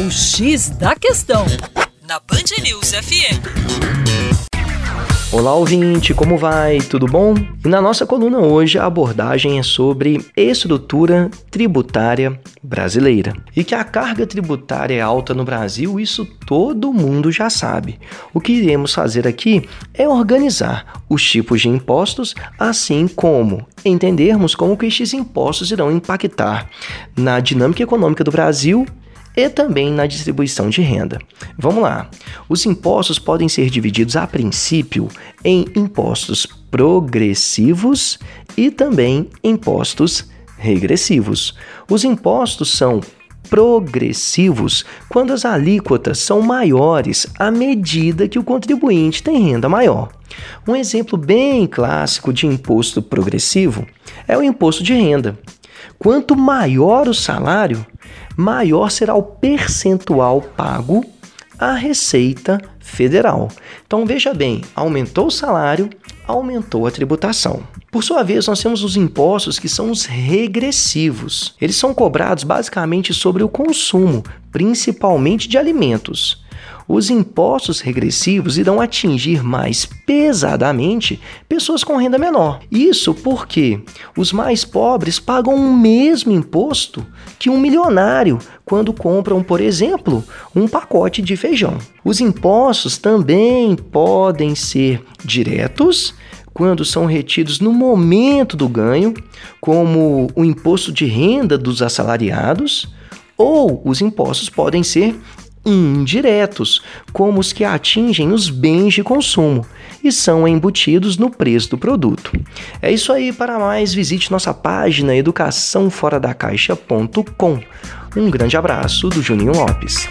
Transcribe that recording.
O X da Questão, na Band News FM. Olá, ouvinte, como vai? Tudo bom? E na nossa coluna hoje a abordagem é sobre estrutura tributária brasileira. E que a carga tributária é alta no Brasil, isso todo mundo já sabe. O que iremos fazer aqui é organizar os tipos de impostos, assim como entendermos como que estes impostos irão impactar na dinâmica econômica do Brasil e também na distribuição de renda. Vamos lá. Os impostos podem ser divididos a princípio em impostos progressivos e também impostos regressivos. Os impostos são progressivos quando as alíquotas são maiores à medida que o contribuinte tem renda maior. Um exemplo bem clássico de imposto progressivo é o imposto de renda. Quanto maior o salário, maior será o percentual pago à Receita Federal. Então veja bem, aumentou o salário, aumentou a tributação. Por sua vez, nós temos os impostos que são os regressivos. Eles são cobrados basicamente sobre o consumo, principalmente de alimentos os impostos regressivos irão atingir mais pesadamente pessoas com renda menor. Isso porque os mais pobres pagam o mesmo imposto que um milionário quando compram, por exemplo, um pacote de feijão. Os impostos também podem ser diretos quando são retidos no momento do ganho, como o imposto de renda dos assalariados, ou os impostos podem ser indiretos, como os que atingem os bens de consumo e são embutidos no preço do produto. É isso aí, para mais visite nossa página educaçãoforadacaixa.com. Um grande abraço do Juninho Lopes.